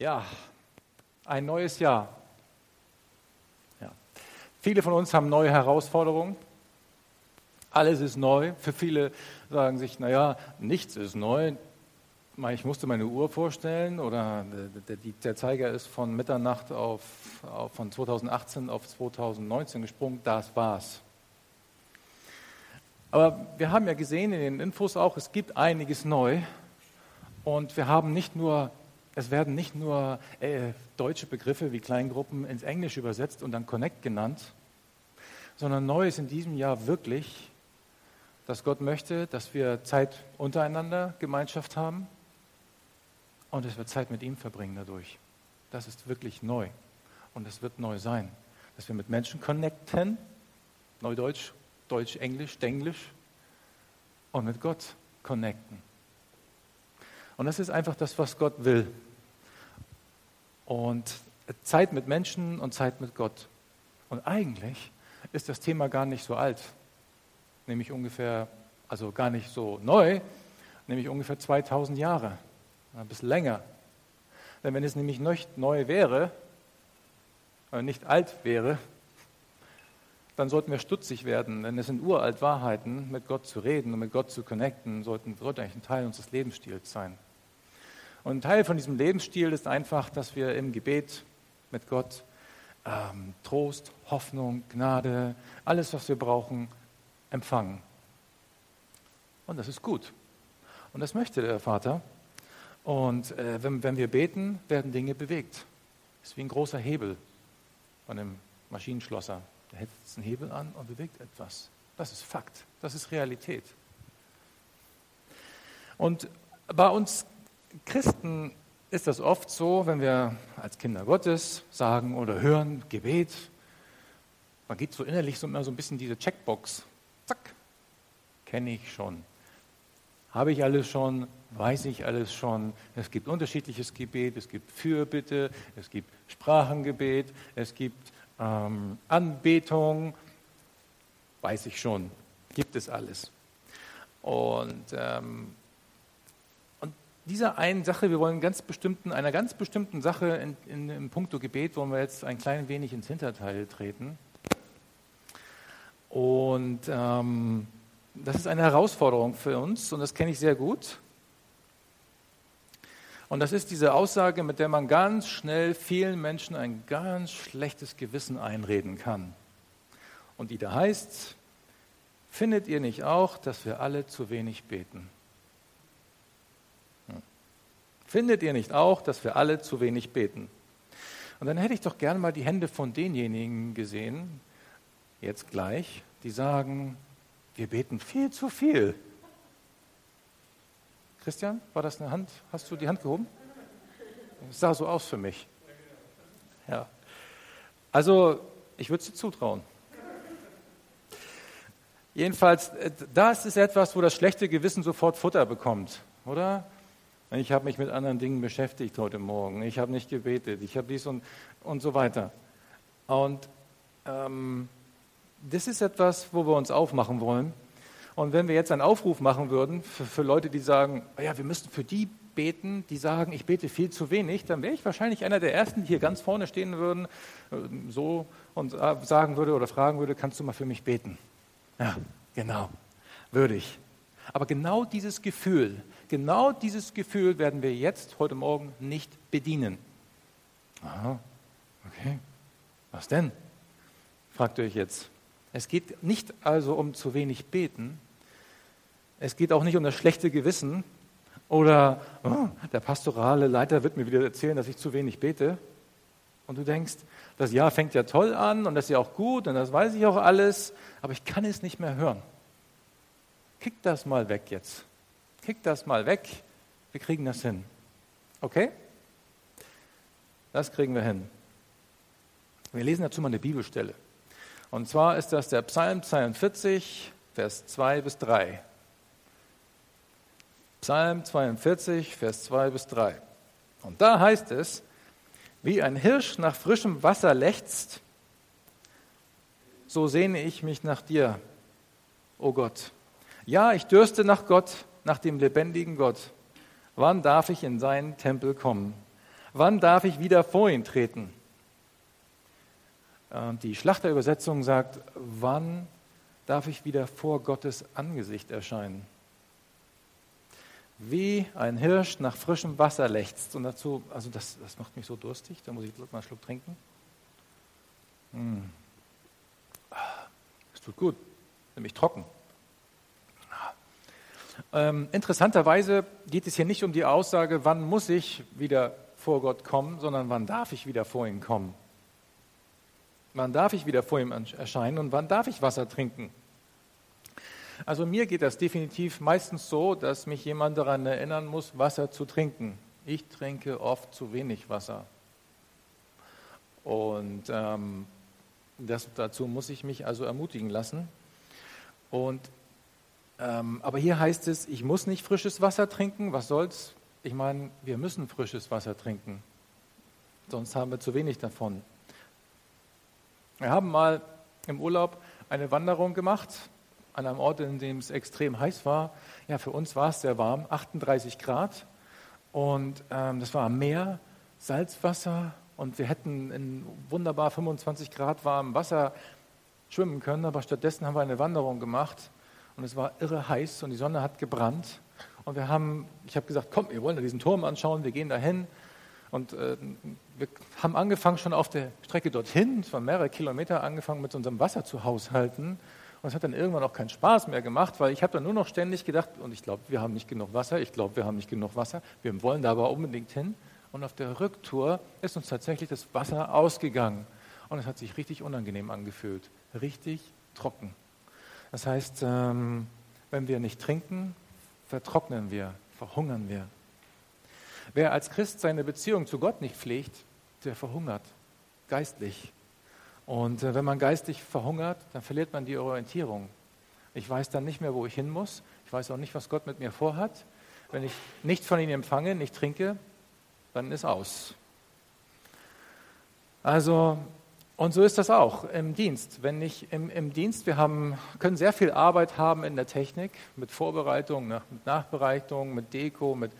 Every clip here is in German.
Ja, ein neues Jahr. Ja. Viele von uns haben neue Herausforderungen. Alles ist neu. Für viele sagen sich, naja, nichts ist neu. Ich musste meine Uhr vorstellen oder der, Zeiger ist von Mitternacht auf, auf, von 2018 auf 2019 gesprungen. Das war's. Aber wir haben ja gesehen in den Infos auch, es gibt einiges neu. Und wir haben nicht nur es werden nicht nur äh, deutsche Begriffe wie Kleingruppen ins Englische übersetzt und dann Connect genannt, sondern neu ist in diesem Jahr wirklich, dass Gott möchte, dass wir Zeit untereinander, Gemeinschaft haben und dass wir Zeit mit ihm verbringen dadurch. Das ist wirklich neu und es wird neu sein, dass wir mit Menschen connecten, Neudeutsch, Deutsch, Englisch, Denglisch und mit Gott connecten. Und das ist einfach das, was Gott will. Und Zeit mit Menschen und Zeit mit Gott. Und eigentlich ist das Thema gar nicht so alt, nämlich ungefähr, also gar nicht so neu, nämlich ungefähr 2000 Jahre, ein bisschen länger. Denn wenn es nämlich nicht neu wäre, oder nicht alt wäre, dann sollten wir stutzig werden, denn es sind uralt Wahrheiten, mit Gott zu reden und mit Gott zu connecten, sollten, sollte eigentlich ein Teil unseres Lebensstils sein. Und ein Teil von diesem Lebensstil ist einfach, dass wir im Gebet mit Gott ähm, Trost, Hoffnung, Gnade, alles, was wir brauchen, empfangen. Und das ist gut. Und das möchte der Vater. Und äh, wenn, wenn wir beten, werden Dinge bewegt. Ist wie ein großer Hebel von einem Maschinenschlosser. Der hält jetzt einen Hebel an und bewegt etwas. Das ist Fakt. Das ist Realität. Und bei uns Christen ist das oft so, wenn wir als Kinder Gottes sagen oder hören Gebet, man geht so innerlich so immer so ein bisschen diese Checkbox. Zack, kenne ich schon. Habe ich alles schon? Weiß ich alles schon? Es gibt unterschiedliches Gebet, es gibt Fürbitte, es gibt Sprachengebet, es gibt ähm, Anbetung. Weiß ich schon. Gibt es alles. Und ähm, dieser einen Sache, wir wollen ganz bestimmten, einer ganz bestimmten Sache in, in, im Punkto Gebet, wollen wir jetzt ein klein wenig ins Hinterteil treten. Und ähm, das ist eine Herausforderung für uns und das kenne ich sehr gut. Und das ist diese Aussage, mit der man ganz schnell vielen Menschen ein ganz schlechtes Gewissen einreden kann. Und die da heißt, findet ihr nicht auch, dass wir alle zu wenig beten? Findet ihr nicht auch, dass wir alle zu wenig beten? Und dann hätte ich doch gerne mal die Hände von denjenigen gesehen, jetzt gleich, die sagen, wir beten viel zu viel. Christian, war das eine Hand? Hast du die Hand gehoben? Es sah so aus für mich. Ja. Also, ich würde es dir zutrauen. Jedenfalls, äh, das ist etwas, wo das schlechte Gewissen sofort Futter bekommt, oder? Ich habe mich mit anderen Dingen beschäftigt heute Morgen. Ich habe nicht gebetet. Ich habe dies und, und so weiter. Und ähm, das ist etwas, wo wir uns aufmachen wollen. Und wenn wir jetzt einen Aufruf machen würden für, für Leute, die sagen, oh ja, wir müssten für die beten, die sagen, ich bete viel zu wenig, dann wäre ich wahrscheinlich einer der Ersten, die hier ganz vorne stehen würden, äh, so und sagen würde oder fragen würde, kannst du mal für mich beten? Ja, genau, würde ich. Aber genau dieses Gefühl, genau dieses Gefühl werden wir jetzt, heute Morgen, nicht bedienen. Aha, okay. Was denn? Fragt ihr euch jetzt. Es geht nicht also um zu wenig beten. Es geht auch nicht um das schlechte Gewissen oder oh, der pastorale Leiter wird mir wieder erzählen, dass ich zu wenig bete. Und du denkst, das Jahr fängt ja toll an und das ist ja auch gut und das weiß ich auch alles, aber ich kann es nicht mehr hören kick das mal weg jetzt. Kick das mal weg. Wir kriegen das hin. Okay? Das kriegen wir hin. Wir lesen dazu mal eine Bibelstelle. Und zwar ist das der Psalm 42, Vers 2 bis 3. Psalm 42, Vers 2 bis 3. Und da heißt es, wie ein Hirsch nach frischem Wasser lechzt, so sehne ich mich nach dir, o oh Gott. Ja, ich dürste nach Gott, nach dem lebendigen Gott. Wann darf ich in seinen Tempel kommen? Wann darf ich wieder vor ihn treten? Die Schlachterübersetzung sagt, wann darf ich wieder vor Gottes Angesicht erscheinen? Wie ein Hirsch nach frischem Wasser lechzt. Und dazu, also das, das macht mich so durstig, da muss ich mal einen Schluck trinken. Hm. Es tut gut, nämlich trocken. Ähm, interessanterweise geht es hier nicht um die Aussage, wann muss ich wieder vor Gott kommen, sondern wann darf ich wieder vor ihn kommen. Wann darf ich wieder vor ihm erscheinen und wann darf ich Wasser trinken? Also mir geht das definitiv meistens so, dass mich jemand daran erinnern muss, Wasser zu trinken. Ich trinke oft zu wenig Wasser. Und ähm, das, dazu muss ich mich also ermutigen lassen. Und, ähm, aber hier heißt es, ich muss nicht frisches Wasser trinken. Was soll's? Ich meine, wir müssen frisches Wasser trinken. Sonst haben wir zu wenig davon. Wir haben mal im Urlaub eine Wanderung gemacht an einem Ort, in dem es extrem heiß war. Ja, für uns war es sehr warm, 38 Grad. Und ähm, das war am Meer, Salzwasser. Und wir hätten in wunderbar 25 Grad warmem Wasser schwimmen können. Aber stattdessen haben wir eine Wanderung gemacht. Und es war irre heiß und die Sonne hat gebrannt. Und wir haben, ich habe gesagt, komm, wir wollen diesen Turm anschauen, wir gehen dahin. Und äh, wir haben angefangen schon auf der Strecke dorthin, es waren mehrere Kilometer, angefangen mit unserem Wasser zu haushalten. Und es hat dann irgendwann auch keinen Spaß mehr gemacht, weil ich habe dann nur noch ständig gedacht, und ich glaube, wir haben nicht genug Wasser, ich glaube, wir haben nicht genug Wasser, wir wollen da aber unbedingt hin. Und auf der Rücktour ist uns tatsächlich das Wasser ausgegangen. Und es hat sich richtig unangenehm angefühlt, richtig trocken. Das heißt, ähm, wenn wir nicht trinken, vertrocknen wir, verhungern wir. Wer als Christ seine Beziehung zu Gott nicht pflegt, der verhungert, geistlich. Und äh, wenn man geistig verhungert, dann verliert man die Orientierung. Ich weiß dann nicht mehr, wo ich hin muss. Ich weiß auch nicht, was Gott mit mir vorhat. Wenn ich nichts von ihm empfange, nicht trinke, dann ist aus. Also, und so ist das auch im Dienst. Wenn ich im, im Dienst, wir haben, können sehr viel Arbeit haben in der Technik, mit Vorbereitung, mit Nachbereitung, mit Deko, mit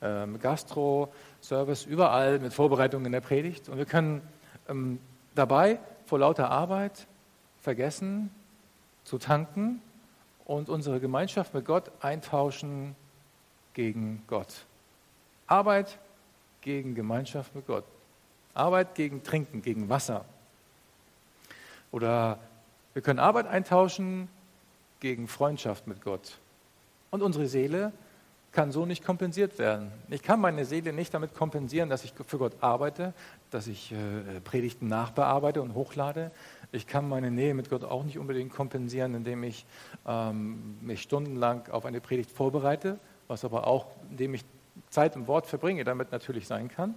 ähm, Gastro, Service, überall mit Vorbereitung in der Predigt. Und wir können ähm, dabei vor lauter Arbeit vergessen zu tanken und unsere Gemeinschaft mit Gott eintauschen gegen Gott. Arbeit gegen Gemeinschaft mit Gott. Arbeit gegen Trinken, gegen Wasser. Oder wir können Arbeit eintauschen gegen Freundschaft mit Gott. Und unsere Seele kann so nicht kompensiert werden. Ich kann meine Seele nicht damit kompensieren, dass ich für Gott arbeite, dass ich äh, Predigten nachbearbeite und hochlade. Ich kann meine Nähe mit Gott auch nicht unbedingt kompensieren, indem ich ähm, mich stundenlang auf eine Predigt vorbereite, was aber auch, indem ich Zeit im Wort verbringe, damit natürlich sein kann.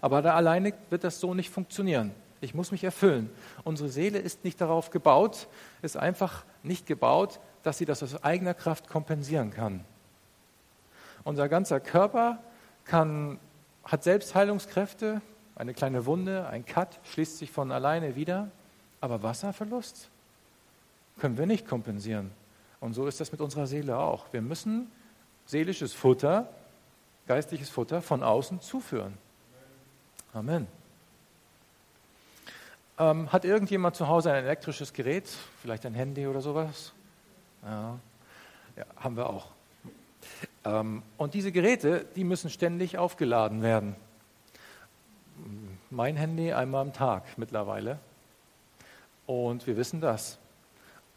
Aber da alleine wird das so nicht funktionieren. Ich muss mich erfüllen. Unsere Seele ist nicht darauf gebaut, ist einfach nicht gebaut, dass sie das aus eigener Kraft kompensieren kann. Unser ganzer Körper kann, hat Selbstheilungskräfte. Eine kleine Wunde, ein Cut schließt sich von alleine wieder. Aber Wasserverlust können wir nicht kompensieren. Und so ist das mit unserer Seele auch. Wir müssen seelisches Futter, geistliches Futter von außen zuführen. Amen. Ähm, hat irgendjemand zu Hause ein elektrisches Gerät, vielleicht ein Handy oder sowas? Ja, ja haben wir auch. Ähm, und diese Geräte, die müssen ständig aufgeladen werden. Mein Handy einmal am Tag mittlerweile. Und wir wissen das.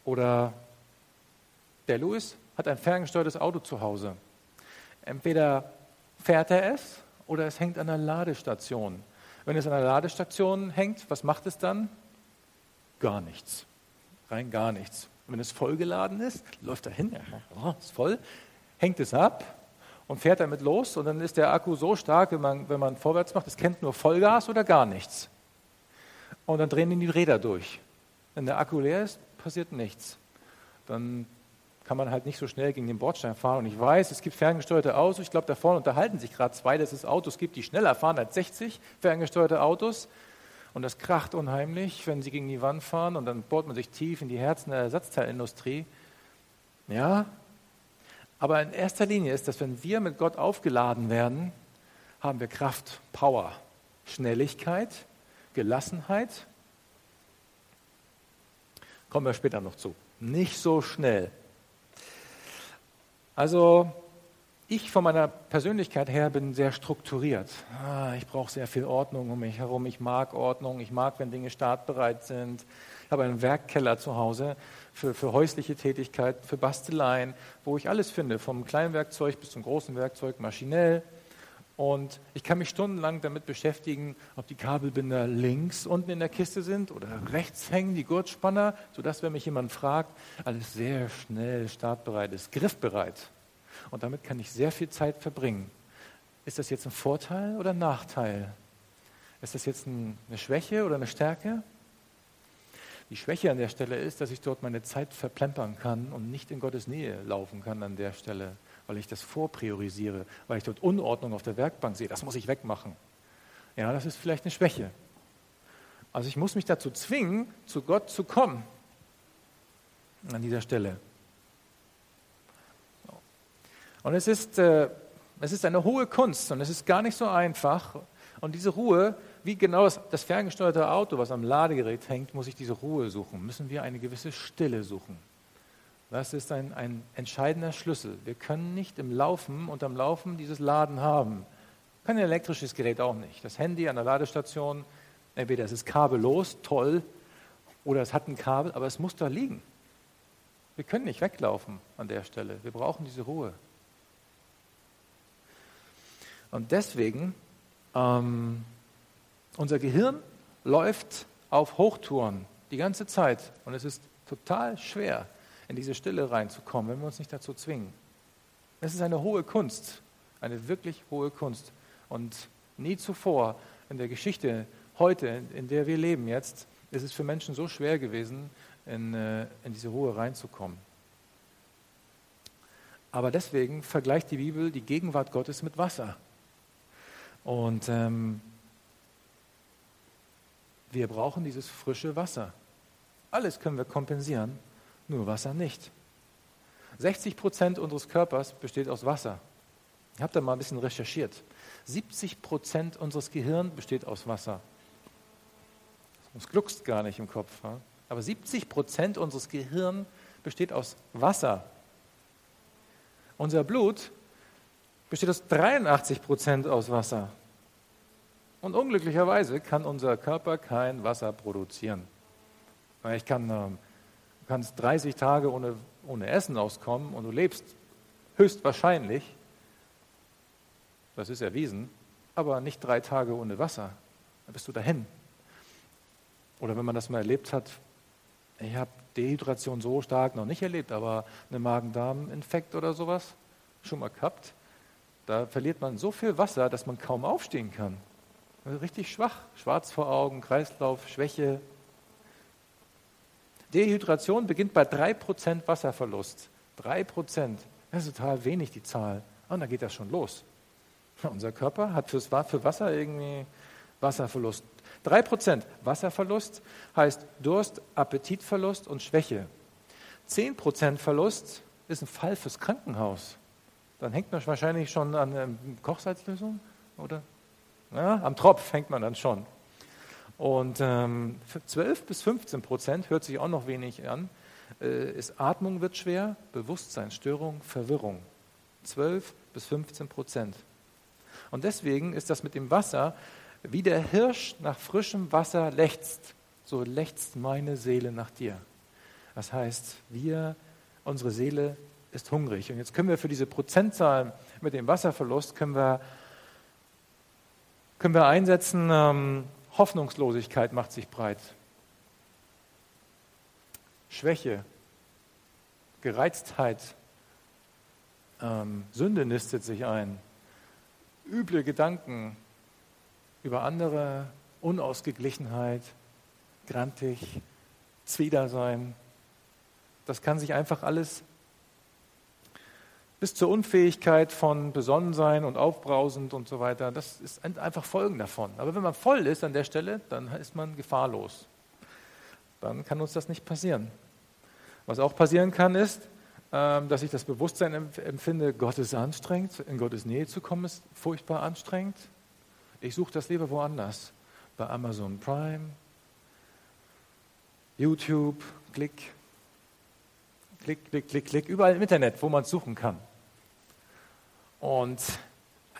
Oder der Louis hat ein ferngesteuertes Auto zu Hause. Entweder fährt er es oder es hängt an der Ladestation. Wenn es an der Ladestation hängt, was macht es dann? Gar nichts. Rein gar nichts. Und wenn es vollgeladen ist, läuft er hin, oh, ist voll, hängt es ab und fährt damit los und dann ist der Akku so stark, wenn man, wenn man vorwärts macht, es kennt nur Vollgas oder gar nichts. Und dann drehen ihn die Räder durch. Wenn der Akku leer ist, passiert nichts. Dann kann man halt nicht so schnell gegen den Bordstein fahren. Und ich weiß, es gibt ferngesteuerte Autos. Ich glaube, da vorne unterhalten sich gerade zwei, dass es Autos gibt, die schneller fahren als 60 ferngesteuerte Autos. Und das kracht unheimlich, wenn sie gegen die Wand fahren. Und dann bohrt man sich tief in die Herzen der Ersatzteilindustrie. Ja, aber in erster Linie ist das, wenn wir mit Gott aufgeladen werden, haben wir Kraft, Power, Schnelligkeit, Gelassenheit. Kommen wir später noch zu. Nicht so schnell. Also ich von meiner Persönlichkeit her bin sehr strukturiert. Ah, ich brauche sehr viel Ordnung um mich herum. Ich mag Ordnung. Ich mag, wenn Dinge startbereit sind. Ich habe einen Werkkeller zu Hause für, für häusliche Tätigkeiten, für Basteleien, wo ich alles finde, vom kleinen Werkzeug bis zum großen Werkzeug, maschinell. Und ich kann mich stundenlang damit beschäftigen, ob die Kabelbinder links unten in der Kiste sind oder rechts hängen, die Gurtspanner, sodass, wenn mich jemand fragt, alles sehr schnell startbereit ist, griffbereit. Und damit kann ich sehr viel Zeit verbringen. Ist das jetzt ein Vorteil oder ein Nachteil? Ist das jetzt eine Schwäche oder eine Stärke? Die Schwäche an der Stelle ist, dass ich dort meine Zeit verplempern kann und nicht in Gottes Nähe laufen kann an der Stelle, weil ich das vorpriorisiere, weil ich dort Unordnung auf der Werkbank sehe. Das muss ich wegmachen. Ja, das ist vielleicht eine Schwäche. Also ich muss mich dazu zwingen, zu Gott zu kommen an dieser Stelle. Und es ist, äh, es ist eine hohe Kunst und es ist gar nicht so einfach. Und diese Ruhe wie genau das, das ferngesteuerte Auto, was am Ladegerät hängt, muss ich diese Ruhe suchen, müssen wir eine gewisse Stille suchen. Das ist ein, ein entscheidender Schlüssel. Wir können nicht im Laufen und am Laufen dieses Laden haben. Kein elektrisches Gerät auch nicht. Das Handy an der Ladestation, entweder es ist kabellos, toll, oder es hat ein Kabel, aber es muss da liegen. Wir können nicht weglaufen an der Stelle. Wir brauchen diese Ruhe. Und deswegen ähm, unser Gehirn läuft auf Hochtouren die ganze Zeit und es ist total schwer, in diese Stille reinzukommen, wenn wir uns nicht dazu zwingen. Es ist eine hohe Kunst, eine wirklich hohe Kunst. Und nie zuvor in der Geschichte heute, in der wir leben jetzt, ist es für Menschen so schwer gewesen, in, äh, in diese Ruhe reinzukommen. Aber deswegen vergleicht die Bibel die Gegenwart Gottes mit Wasser. Und ähm, wir brauchen dieses frische Wasser. Alles können wir kompensieren, nur Wasser nicht. 60 Prozent unseres Körpers besteht aus Wasser. Ich habe da mal ein bisschen recherchiert. 70 Prozent unseres Gehirns besteht aus Wasser. Das gluckst gar nicht im Kopf. Aber 70 Prozent unseres Gehirns besteht aus Wasser. Unser Blut besteht aus 83 Prozent aus Wasser. Und unglücklicherweise kann unser Körper kein Wasser produzieren. Ich kann, ähm, kannst 30 Tage ohne, ohne Essen auskommen und du lebst höchstwahrscheinlich, das ist erwiesen, aber nicht drei Tage ohne Wasser. Dann bist du dahin. Oder wenn man das mal erlebt hat, ich habe Dehydration so stark noch nicht erlebt, aber eine Magen-Darm-Infekt oder sowas schon mal gehabt, da verliert man so viel Wasser, dass man kaum aufstehen kann. Richtig schwach, schwarz vor Augen, Kreislauf, Schwäche. Dehydration beginnt bei 3% Wasserverlust. 3%, das ist total wenig, die Zahl. Und dann geht das schon los. Unser Körper hat fürs, für Wasser irgendwie Wasserverlust. 3% Wasserverlust heißt Durst, Appetitverlust und Schwäche. 10% Verlust ist ein Fall fürs Krankenhaus. Dann hängt man wahrscheinlich schon an ähm, Kochsalzlösung, oder? Ja, am Tropf fängt man dann schon. Und ähm, 12 bis 15 Prozent hört sich auch noch wenig an. Äh, ist Atmung wird schwer, Bewusstseinsstörung, Verwirrung. 12 bis 15 Prozent. Und deswegen ist das mit dem Wasser, wie der Hirsch nach frischem Wasser lechzt, so lechzt meine Seele nach dir. Das heißt, wir, unsere Seele ist hungrig. Und jetzt können wir für diese Prozentzahl mit dem Wasserverlust, können wir können wir einsetzen, ähm, Hoffnungslosigkeit macht sich breit. Schwäche, Gereiztheit, Ähm, Sünde nistet sich ein. Üble Gedanken über andere, Unausgeglichenheit, grantig, Zwidersein. Das kann sich einfach alles bis zur Unfähigkeit von Besonnensein und aufbrausend und so weiter. Das ist einfach Folgen davon. Aber wenn man voll ist an der Stelle, dann ist man gefahrlos. Dann kann uns das nicht passieren. Was auch passieren kann, ist, ähm, dass ich das Bewusstsein empfinde, Gott ist anstrengend, in Gottes Nähe zu kommen ist furchtbar anstrengend. Ich suche das lieber woanders. Bei Amazon Prime, YouTube, Klick, Klick, Klick, Klick, Klick, überall im Internet, wo man es suchen kann. Und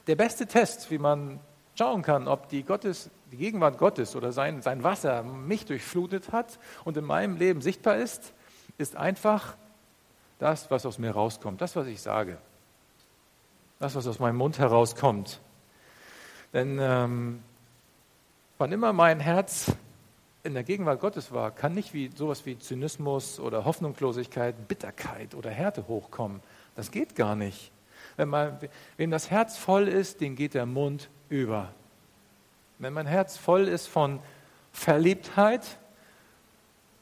der beste Test, wie man schauen kann, ob die, Gottes, die Gegenwart Gottes oder sein, sein Wasser mich durchflutet hat und in meinem Leben sichtbar ist, ist einfach das, was aus mir rauskommt, das, was ich sage, das, was aus meinem Mund herauskommt. Denn ähm, wann immer mein Herz in der Gegenwart Gottes war, kann nicht wie sowas wie Zynismus oder Hoffnungslosigkeit, Bitterkeit oder Härte hochkommen. Das geht gar nicht. Wenn man, wem das Herz voll ist, den geht der Mund über. Wenn mein Herz voll ist von Verliebtheit,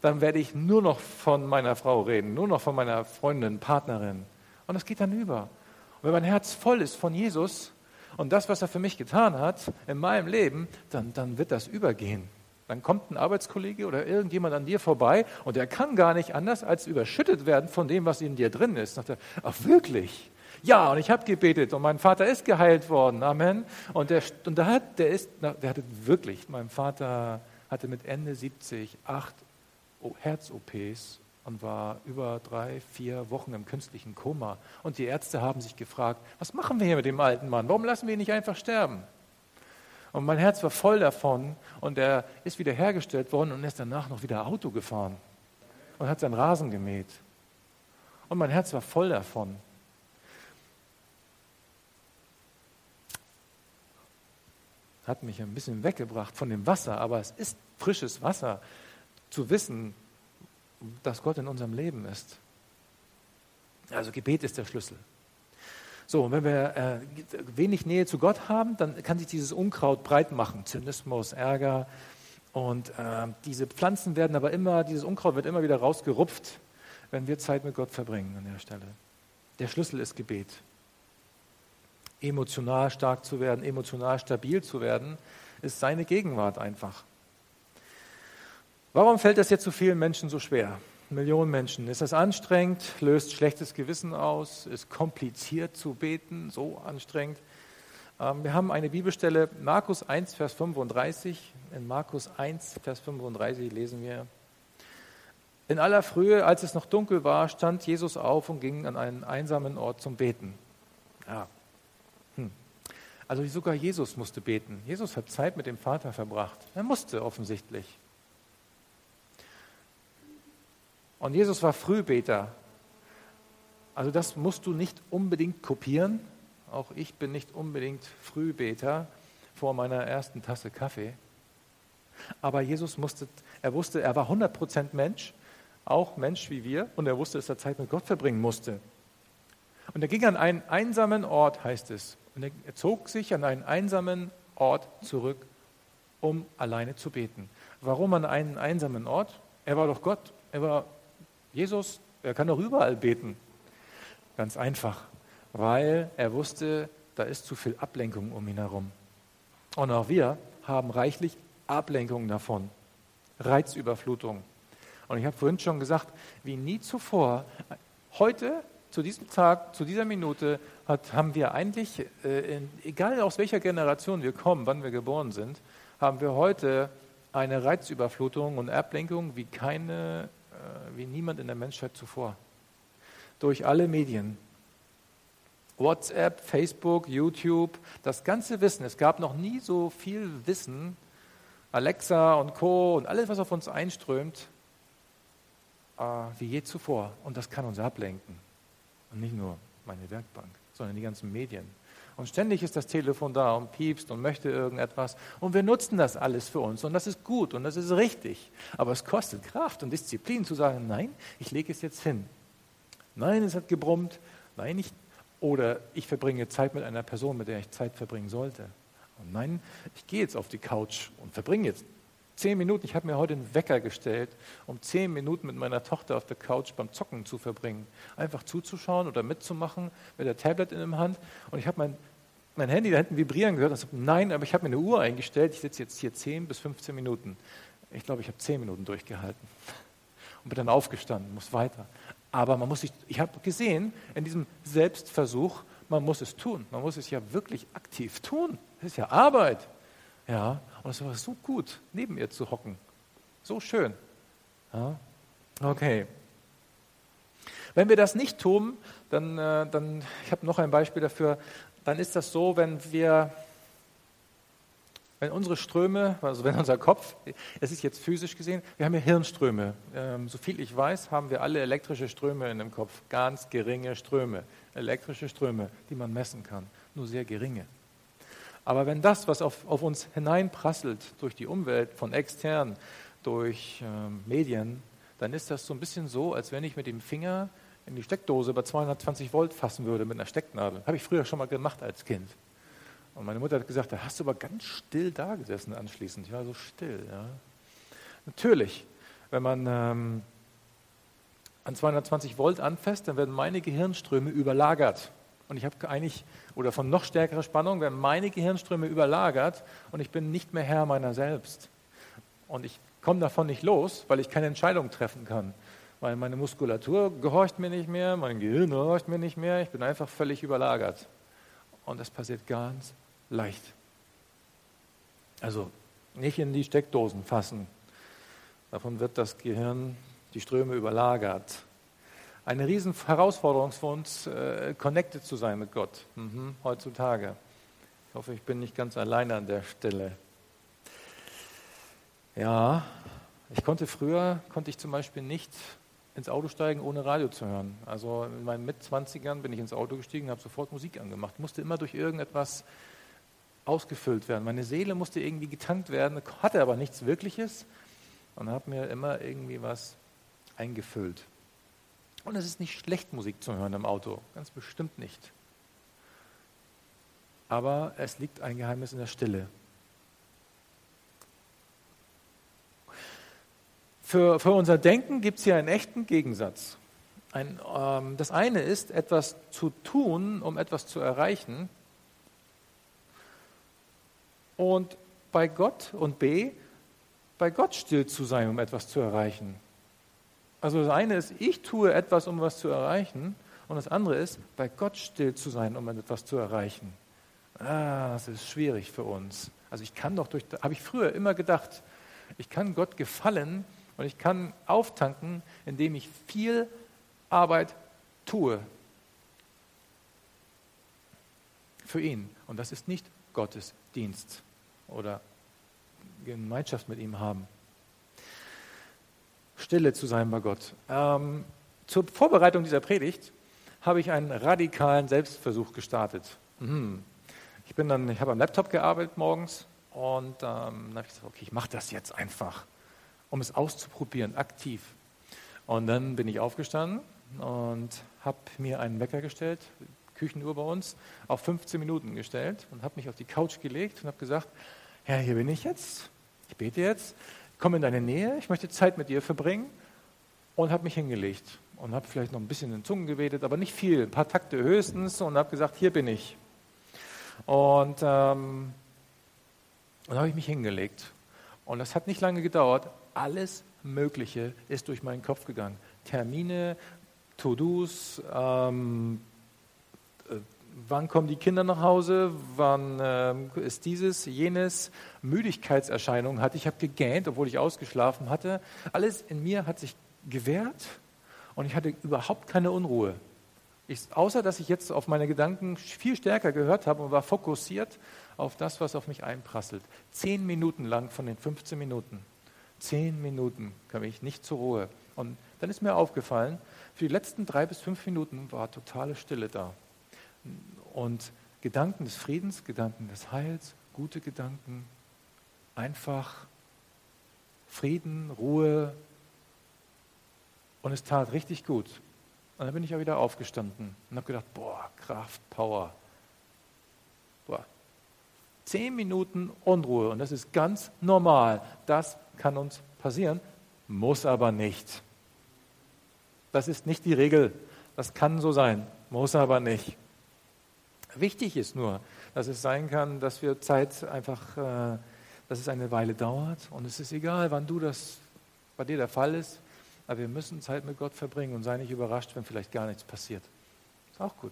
dann werde ich nur noch von meiner Frau reden, nur noch von meiner Freundin, Partnerin. Und das geht dann über. Und wenn mein Herz voll ist von Jesus und das, was er für mich getan hat in meinem Leben, dann, dann wird das übergehen. Dann kommt ein Arbeitskollege oder irgendjemand an dir vorbei und er kann gar nicht anders als überschüttet werden von dem, was in dir drin ist. Sagt er, ach wirklich? Ja, und ich habe gebetet und mein Vater ist geheilt worden. Amen. Und der, und der, hat, der, ist, der hatte wirklich, mein Vater hatte mit Ende 70 acht Herz-OPs und war über drei, vier Wochen im künstlichen Koma. Und die Ärzte haben sich gefragt, was machen wir hier mit dem alten Mann? Warum lassen wir ihn nicht einfach sterben? Und mein Herz war voll davon und er ist wieder hergestellt worden und ist danach noch wieder Auto gefahren und hat seinen Rasen gemäht. Und mein Herz war voll davon. Hat mich ein bisschen weggebracht von dem Wasser, aber es ist frisches Wasser, zu wissen, dass Gott in unserem Leben ist. Also Gebet ist der Schlüssel. So, und wenn wir äh, wenig Nähe zu Gott haben, dann kann sich dieses Unkraut breit machen, Zynismus, Ärger. Und äh, diese Pflanzen werden aber immer, dieses Unkraut wird immer wieder rausgerupft, wenn wir Zeit mit Gott verbringen an der Stelle. Der Schlüssel ist Gebet emotional stark zu werden, emotional stabil zu werden, ist seine Gegenwart einfach. Warum fällt das jetzt so vielen Menschen so schwer? Millionen Menschen. Ist das anstrengend? Löst schlechtes Gewissen aus? Ist kompliziert zu beten? So anstrengend? Ähm, wir haben eine Bibelstelle, Markus 1, Vers 35. In Markus 1, Vers 35 lesen wir, in aller Frühe, als es noch dunkel war, stand Jesus auf und ging an einen einsamen Ort zum Beten. Ja, also sogar Jesus musste beten. Jesus hat Zeit mit dem Vater verbracht. Er musste offensichtlich. Und Jesus war Frühbeter. Also das musst du nicht unbedingt kopieren. Auch ich bin nicht unbedingt Frühbeter vor meiner ersten Tasse Kaffee. Aber Jesus musste, er wusste, er war 100% Mensch, auch Mensch wie wir, und er wusste, dass er Zeit mit Gott verbringen musste. Und er ging an einen einsamen Ort, heißt es. Und er zog sich an einen einsamen Ort zurück, um alleine zu beten. Warum an einen einsamen Ort? Er war doch Gott, er war Jesus, er kann doch überall beten. Ganz einfach, weil er wusste, da ist zu viel Ablenkung um ihn herum. Und auch wir haben reichlich Ablenkung davon, Reizüberflutung. Und ich habe vorhin schon gesagt, wie nie zuvor, heute zu diesem Tag, zu dieser Minute hat, haben wir eigentlich, äh, in, egal aus welcher Generation wir kommen, wann wir geboren sind, haben wir heute eine Reizüberflutung und Ablenkung wie keine, äh, wie niemand in der Menschheit zuvor. Durch alle Medien. WhatsApp, Facebook, YouTube, das ganze Wissen. Es gab noch nie so viel Wissen, Alexa und Co. und alles, was auf uns einströmt, äh, wie je zuvor. Und das kann uns ablenken. Und nicht nur meine Werkbank, sondern die ganzen Medien. Und ständig ist das Telefon da und piepst und möchte irgendetwas. Und wir nutzen das alles für uns. Und das ist gut und das ist richtig. Aber es kostet Kraft und Disziplin zu sagen, nein, ich lege es jetzt hin. Nein, es hat gebrummt. Nein, ich, Oder ich verbringe Zeit mit einer Person, mit der ich Zeit verbringen sollte. Und nein, ich gehe jetzt auf die Couch und verbringe jetzt zehn Minuten. Ich habe mir heute einen Wecker gestellt, um zehn Minuten mit meiner Tochter auf der Couch beim Zocken zu verbringen. Einfach zuzuschauen oder mitzumachen mit der Tablet in der Hand. Und ich habe mein, mein Handy da hinten vibrieren gehört. Und so, nein, aber ich habe mir eine Uhr eingestellt. Ich sitze jetzt hier zehn bis 15 Minuten. Ich glaube, ich habe zehn Minuten durchgehalten und bin dann aufgestanden, muss weiter. Aber man muss sich, ich habe gesehen, in diesem Selbstversuch, man muss es tun. Man muss es ja wirklich aktiv tun. Das ist ja Arbeit. Ja, und es war so gut, neben ihr zu hocken. So schön. Ja, okay. Wenn wir das nicht tun, dann, äh, dann ich habe noch ein Beispiel dafür, dann ist das so, wenn wir wenn unsere Ströme, also wenn unser Kopf, es ist jetzt physisch gesehen, wir haben ja Hirnströme. Ähm, so viel ich weiß, haben wir alle elektrische Ströme in dem Kopf. Ganz geringe Ströme. Elektrische Ströme, die man messen kann. Nur sehr geringe. Aber wenn das, was auf, auf uns hineinprasselt durch die Umwelt, von extern, durch ähm, Medien, dann ist das so ein bisschen so, als wenn ich mit dem Finger in die Steckdose bei 220 Volt fassen würde mit einer Stecknadel. Habe ich früher schon mal gemacht als Kind. Und meine Mutter hat gesagt, da hast du aber ganz still da gesessen anschließend. Ich war so still. Ja. Natürlich, wenn man ähm, an 220 Volt anfasst, dann werden meine Gehirnströme überlagert. Und ich habe eigentlich, oder von noch stärkerer Spannung, werden meine Gehirnströme überlagert und ich bin nicht mehr Herr meiner selbst. Und ich komme davon nicht los, weil ich keine Entscheidung treffen kann. Weil meine Muskulatur gehorcht mir nicht mehr, mein Gehirn gehorcht mir nicht mehr, ich bin einfach völlig überlagert. Und das passiert ganz leicht. Also nicht in die Steckdosen fassen. Davon wird das Gehirn, die Ströme überlagert. Eine riesen Herausforderung für uns, äh, connected zu sein mit Gott, mhm, heutzutage. Ich hoffe, ich bin nicht ganz alleine an der Stelle. Ja, ich konnte früher, konnte ich zum Beispiel nicht ins Auto steigen, ohne Radio zu hören. Also in meinen Mitzwanzigern bin ich ins Auto gestiegen, habe sofort Musik angemacht. Musste immer durch irgendetwas ausgefüllt werden. Meine Seele musste irgendwie getankt werden, hatte aber nichts Wirkliches und habe mir immer irgendwie was eingefüllt. Und es ist nicht schlecht, Musik zu hören im Auto, ganz bestimmt nicht. Aber es liegt ein Geheimnis in der Stille. Für, für unser Denken gibt es hier einen echten Gegensatz. Ein, ähm, das eine ist, etwas zu tun, um etwas zu erreichen. Und bei Gott und B, bei Gott still zu sein, um etwas zu erreichen. Also das eine ist, ich tue etwas, um was zu erreichen. Und das andere ist, bei Gott still zu sein, um etwas zu erreichen. Ah, das ist schwierig für uns. Also ich kann doch durch, habe ich früher immer gedacht, ich kann Gott gefallen und ich kann auftanken, indem ich viel Arbeit tue. Für ihn. Und das ist nicht Gottes Dienst oder Gemeinschaft mit ihm haben. Stille zu sein bei Gott. Ähm, zur Vorbereitung dieser Predigt habe ich einen radikalen Selbstversuch gestartet. Mhm. Ich bin dann, ich habe am Laptop gearbeitet morgens und ähm, dann habe ich gesagt, okay, ich mache das jetzt einfach, um es auszuprobieren, aktiv. Und dann bin ich aufgestanden und habe mir einen Wecker gestellt, Küchenuhr bei uns, auf 15 Minuten gestellt und habe mich auf die Couch gelegt und habe gesagt, Herr, hier bin ich jetzt, ich bete jetzt, komme in deine Nähe, ich möchte Zeit mit dir verbringen und habe mich hingelegt und habe vielleicht noch ein bisschen in Zungen gebetet, aber nicht viel, ein paar Takte höchstens und habe gesagt, hier bin ich. Und ähm, dann habe ich mich hingelegt und das hat nicht lange gedauert. Alles Mögliche ist durch meinen Kopf gegangen. Termine, To-Dos, ähm, wann kommen die Kinder nach Hause, wann ähm, ist dieses, jenes, Müdigkeitserscheinungen hatte. Ich habe gegähnt, obwohl ich ausgeschlafen hatte. Alles in mir hat sich gewehrt und ich hatte überhaupt keine Unruhe. Ich, außer dass ich jetzt auf meine Gedanken viel stärker gehört habe und war fokussiert auf das, was auf mich einprasselt. Zehn Minuten lang von den 15 Minuten. Zehn Minuten kam ich nicht zur Ruhe. Und dann ist mir aufgefallen, für die letzten drei bis fünf Minuten war totale Stille da. Und Gedanken des Friedens, Gedanken des Heils, gute Gedanken, einfach Frieden, Ruhe. Und es tat richtig gut. Und dann bin ich ja wieder aufgestanden und habe gedacht, boah, Kraft, Power. Boah. Zehn Minuten Unruhe und das ist ganz normal. Das kann uns passieren, muss aber nicht. Das ist nicht die Regel. Das kann so sein, muss aber nicht. Wichtig ist nur, dass es sein kann, dass wir Zeit einfach, äh, dass es eine Weile dauert und es ist egal, wann du das bei dir der Fall ist, aber wir müssen Zeit mit Gott verbringen und sei nicht überrascht, wenn vielleicht gar nichts passiert. Ist auch gut.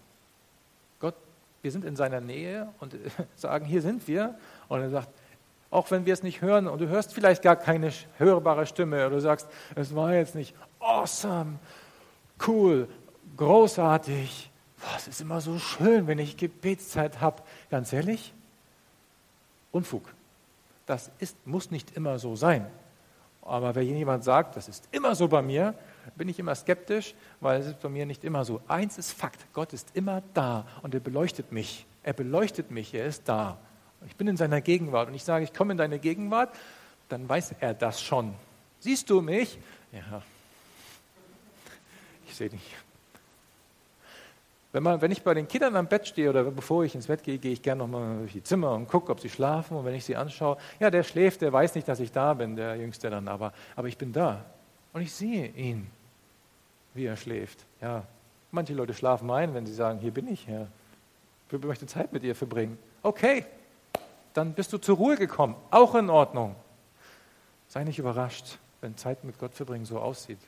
Gott, wir sind in seiner Nähe und sagen, hier sind wir. Und er sagt, auch wenn wir es nicht hören und du hörst vielleicht gar keine hörbare Stimme oder du sagst, es war jetzt nicht awesome, cool, großartig, es ist immer so schön, wenn ich Gebetszeit habe. Ganz ehrlich, Unfug. Das ist, muss nicht immer so sein. Aber wenn jemand sagt, das ist immer so bei mir, bin ich immer skeptisch, weil es ist bei mir nicht immer so. Eins ist Fakt, Gott ist immer da und er beleuchtet mich. Er beleuchtet mich, er ist da. Ich bin in seiner Gegenwart und ich sage, ich komme in deine Gegenwart, dann weiß er das schon. Siehst du mich? Ja. Ich sehe dich. Wenn, man, wenn ich bei den Kindern am Bett stehe oder bevor ich ins Bett gehe, gehe ich gerne nochmal durch die Zimmer und gucke, ob sie schlafen. Und wenn ich sie anschaue, ja, der schläft, der weiß nicht, dass ich da bin, der Jüngste dann, aber, aber ich bin da. Und ich sehe ihn, wie er schläft. Ja, manche Leute schlafen ein, wenn sie sagen, hier bin ich, Herr. Ich möchte Zeit mit dir verbringen. Okay, dann bist du zur Ruhe gekommen. Auch in Ordnung. Sei nicht überrascht, wenn Zeit mit Gott verbringen so aussieht.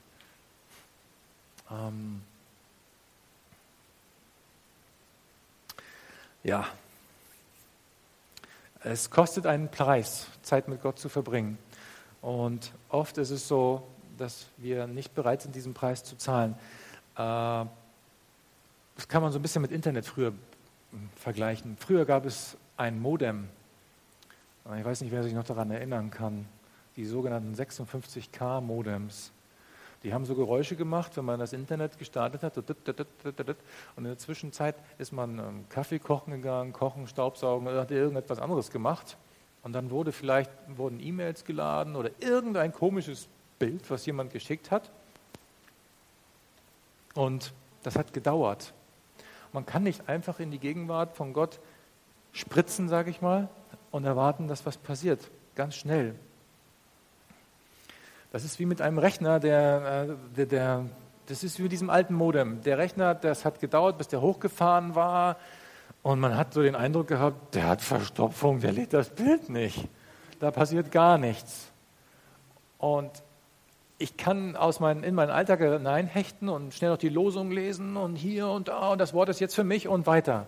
Ähm, Ja, es kostet einen Preis, Zeit mit Gott zu verbringen. Und oft ist es so, dass wir nicht bereit sind, diesen Preis zu zahlen. Äh, das kann man so ein bisschen mit Internet früher vergleichen. Früher gab es ein Modem. Ich weiß nicht, wer sich noch daran erinnern kann. Die sogenannten 56K-Modems. Die haben so Geräusche gemacht, wenn man das Internet gestartet hat. Und in der Zwischenzeit ist man ähm, Kaffee kochen gegangen, kochen, Staubsaugen oder hat irgendetwas anderes gemacht. Und dann wurde vielleicht, wurden E-Mails geladen oder irgendein komisches Bild, was jemand geschickt hat. Und das hat gedauert. Man kann nicht einfach in die Gegenwart von Gott spritzen, sage ich mal, und erwarten, dass was passiert. Ganz schnell. Das ist wie mit einem Rechner, der, äh, der, der, das ist wie mit diesem alten Modem. Der Rechner, das hat gedauert, bis der hochgefahren war. Und man hat so den Eindruck gehabt, der hat Verstopfung, der lädt das Bild nicht. Da passiert gar nichts. Und ich kann aus mein, in meinen Alltag hineinhechten und schnell noch die Losung lesen und hier und da und das Wort ist jetzt für mich und weiter.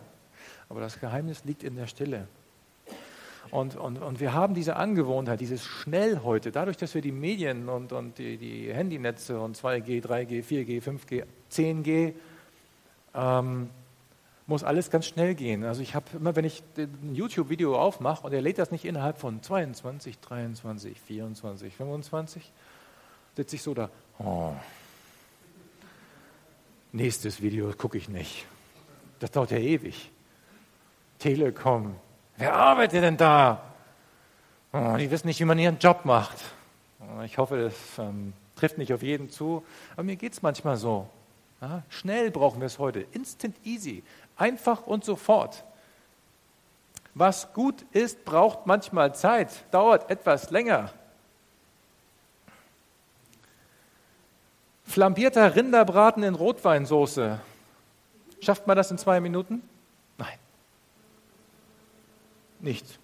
Aber das Geheimnis liegt in der Stille. Und, und, und wir haben diese Angewohnheit, dieses Schnell heute, dadurch, dass wir die Medien und, und die, die Handynetze und 2G, 3G, 4G, 5G, 10G, ähm, muss alles ganz schnell gehen. Also ich habe immer, wenn ich ein YouTube-Video aufmache und er lädt das nicht innerhalb von 22, 23, 24, 25, sitze ich so da, oh, nächstes Video gucke ich nicht. Das dauert ja ewig. Telekom, Wer arbeitet denn da? Oh, die wissen nicht, wie man ihren Job macht. Oh, ich hoffe, das ähm, trifft nicht auf jeden zu. Aber mir geht es manchmal so. Ja, schnell brauchen wir es heute. Instant easy. Einfach und sofort. Was gut ist, braucht manchmal Zeit, dauert etwas länger. Flambierter Rinderbraten in Rotweinsoße. Schafft man das in zwei Minuten? Nein nicht.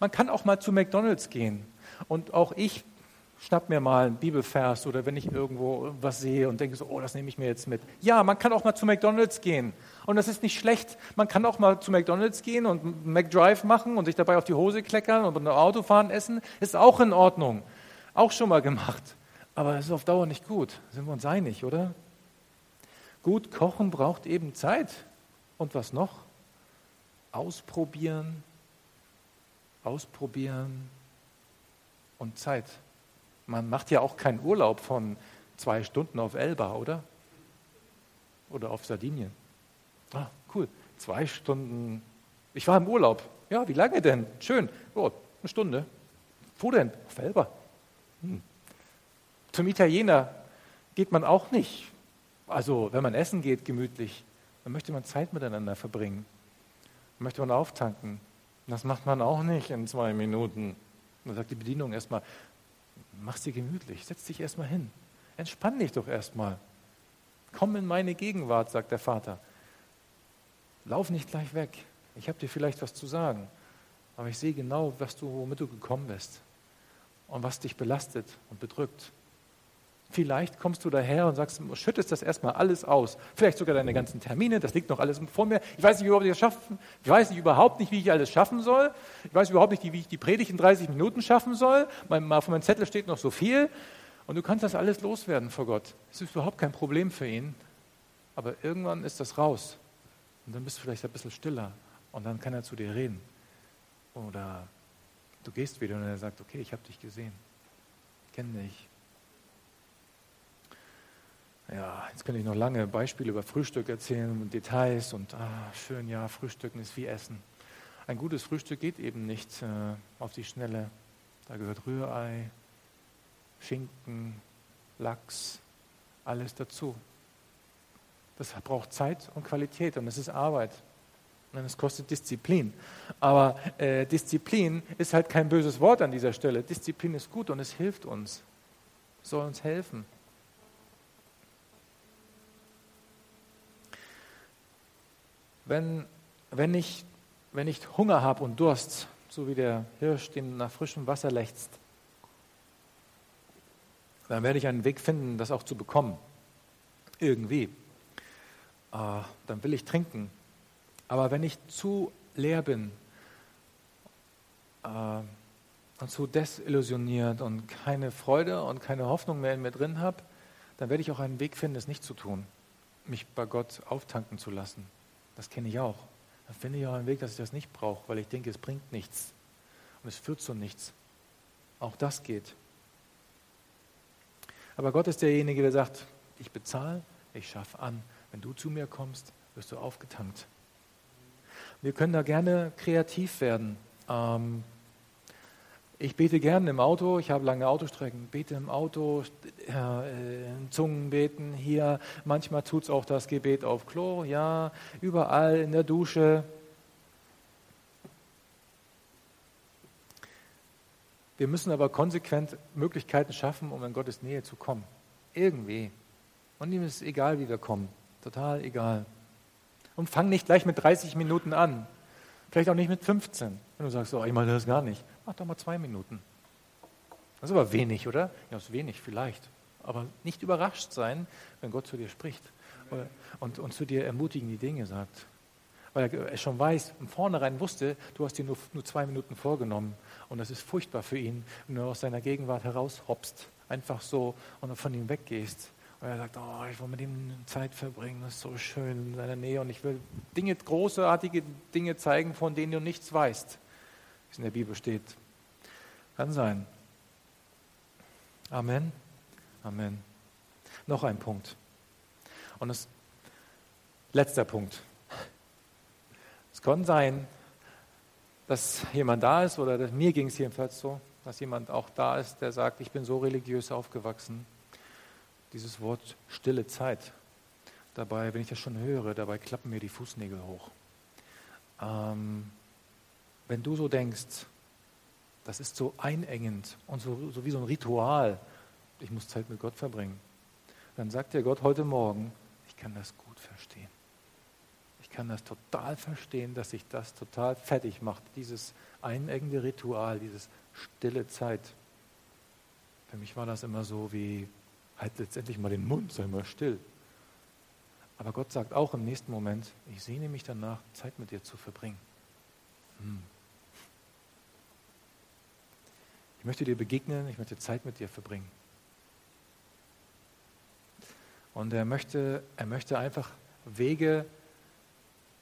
Man kann auch mal zu McDonald's gehen. Und auch ich schnapp mir mal einen Bibelvers oder wenn ich irgendwo was sehe und denke so, oh, das nehme ich mir jetzt mit. Ja, man kann auch mal zu McDonald's gehen. Und das ist nicht schlecht. Man kann auch mal zu McDonald's gehen und McDrive machen und sich dabei auf die Hose kleckern und ein Auto fahren essen. Ist auch in Ordnung. Auch schon mal gemacht. Aber es ist auf Dauer nicht gut. Sind wir uns einig, oder? Gut kochen braucht eben Zeit. Und was noch? Ausprobieren, ausprobieren und Zeit. Man macht ja auch keinen Urlaub von zwei Stunden auf Elba, oder? Oder auf Sardinien. Ah, cool. Zwei Stunden. Ich war im Urlaub. Ja, wie lange denn? Schön. Oh, eine Stunde. Wo denn? Auf Elba. Hm. Zum Italiener geht man auch nicht Also, wenn man essen geht, gemütlich, dann möchte man Zeit miteinander verbringen. Möchte man auftanken. Das macht man auch nicht in zwei Minuten. Dann sagt die Bedienung erstmal, mach sie gemütlich, setz dich erstmal hin. Entspann dich doch erstmal. Komm in meine Gegenwart, sagt der Vater. Lauf nicht gleich weg. Ich habe dir vielleicht was zu sagen. Aber ich sehe genau, was du, womit du gekommen bist und was dich belastet und bedrückt. Vielleicht kommst du daher und sagst, schüttest das erstmal alles aus. Vielleicht sogar deine ganzen Termine, das liegt noch alles vor mir. Ich weiß nicht, ich, das schaffen. ich weiß nicht überhaupt nicht, wie ich alles schaffen soll. Ich weiß überhaupt nicht, wie ich die Predigt in 30 Minuten schaffen soll. Mein, auf meinem Zettel steht noch so viel. Und du kannst das alles loswerden vor Gott. Es ist überhaupt kein Problem für ihn. Aber irgendwann ist das raus. Und dann bist du vielleicht ein bisschen stiller. Und dann kann er zu dir reden. Oder du gehst wieder und er sagt, okay, ich habe dich gesehen. Ich kenne dich. Ja, jetzt könnte ich noch lange Beispiele über Frühstück erzählen und Details und ah, schön, ja, Frühstücken ist wie Essen. Ein gutes Frühstück geht eben nicht äh, auf die Schnelle. Da gehört Rührei, Schinken, Lachs, alles dazu. Das braucht Zeit und Qualität und es ist Arbeit. Und es kostet Disziplin. Aber äh, Disziplin ist halt kein böses Wort an dieser Stelle. Disziplin ist gut und es hilft uns, soll uns helfen. Wenn, wenn, ich, wenn ich Hunger habe und Durst, so wie der Hirsch, den nach frischem Wasser lechzt, dann werde ich einen Weg finden, das auch zu bekommen. Irgendwie. Äh, dann will ich trinken. Aber wenn ich zu leer bin äh, und zu desillusioniert und keine Freude und keine Hoffnung mehr in mir drin habe, dann werde ich auch einen Weg finden, es nicht zu tun, mich bei Gott auftanken zu lassen. Das kenne ich auch. Dann finde ich auch einen Weg, dass ich das nicht brauche, weil ich denke, es bringt nichts. Und es führt zu nichts. Auch das geht. Aber Gott ist derjenige, der sagt, ich bezahle, ich schaffe an. Wenn du zu mir kommst, wirst du aufgetankt. Wir können da gerne kreativ werden. Ähm, ich bete gerne im Auto, ich habe lange Autostrecken, bete im Auto, äh, in Zungen beten, hier, manchmal tut es auch das Gebet auf Klo, ja, überall in der Dusche. Wir müssen aber konsequent Möglichkeiten schaffen, um in Gottes Nähe zu kommen. Irgendwie. Und ihm ist egal, wie wir kommen. Total egal. Und fang nicht gleich mit 30 Minuten an. Vielleicht auch nicht mit 15. Wenn du sagst, oh, ich mache das gar nicht. Mach doch mal zwei Minuten. Das ist aber wenig, oder? Ja, das ist wenig vielleicht. Aber nicht überrascht sein, wenn Gott zu dir spricht und, und zu dir ermutigende Dinge sagt. Weil er schon weiß, im Vornherein wusste, du hast dir nur, nur zwei Minuten vorgenommen. Und das ist furchtbar für ihn, wenn du aus seiner Gegenwart heraushoppst, einfach so und von ihm weggehst. Und er sagt, oh, ich will mit ihm Zeit verbringen, das ist so schön in seiner Nähe und ich will Dinge, großartige Dinge zeigen, von denen du nichts weißt wie es in der Bibel steht. Kann sein. Amen. Amen. Noch ein Punkt. Und das letzter Punkt. Es kann sein, dass jemand da ist, oder dass, mir ging es jedenfalls so, dass jemand auch da ist, der sagt, ich bin so religiös aufgewachsen. Dieses Wort stille Zeit. Dabei, wenn ich das schon höre, dabei klappen mir die Fußnägel hoch. Ähm, wenn du so denkst, das ist so einengend und so, so wie so ein Ritual, ich muss Zeit mit Gott verbringen, dann sagt dir Gott heute Morgen, ich kann das gut verstehen. Ich kann das total verstehen, dass sich das total fertig macht, dieses einengende Ritual, dieses stille Zeit. Für mich war das immer so wie, halt letztendlich mal den Mund, sei mal still. Aber Gott sagt auch im nächsten Moment, ich sehne mich danach, Zeit mit dir zu verbringen. Hm. Ich möchte dir begegnen, ich möchte Zeit mit dir verbringen. Und er möchte, er möchte einfach Wege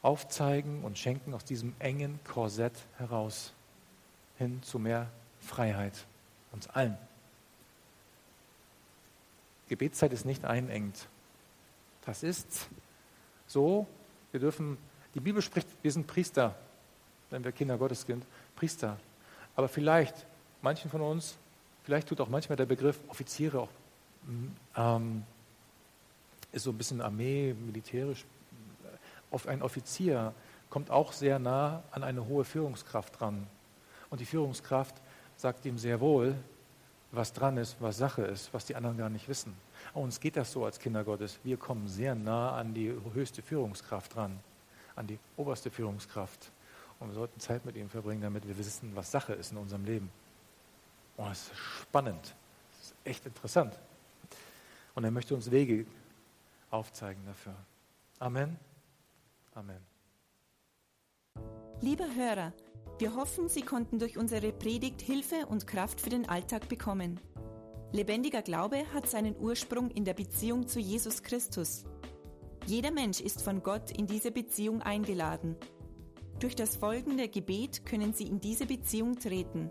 aufzeigen und schenken aus diesem engen Korsett heraus hin zu mehr Freiheit uns allen. Gebetszeit ist nicht einengt. Das ist so, wir dürfen, die Bibel spricht, wir sind Priester, wenn wir Kinder Gottes sind, Priester. Aber vielleicht manchen von uns, vielleicht tut auch manchmal der Begriff Offiziere auch, ähm, ist so ein bisschen Armee, militärisch. Auf ein Offizier kommt auch sehr nah an eine hohe Führungskraft dran. Und die Führungskraft sagt ihm sehr wohl, was dran ist, was Sache ist, was die anderen gar nicht wissen. Uns geht das so als Kinder Gottes. Wir kommen sehr nah an die höchste Führungskraft dran, an die oberste Führungskraft. Und wir sollten Zeit mit ihm verbringen, damit wir wissen, was Sache ist in unserem Leben. Oh, das ist spannend. Das ist echt interessant. Und er möchte uns Wege aufzeigen dafür. Amen. Amen. Lieber Hörer, wir hoffen, Sie konnten durch unsere Predigt Hilfe und Kraft für den Alltag bekommen. Lebendiger Glaube hat seinen Ursprung in der Beziehung zu Jesus Christus. Jeder Mensch ist von Gott in diese Beziehung eingeladen. Durch das folgende Gebet können Sie in diese Beziehung treten.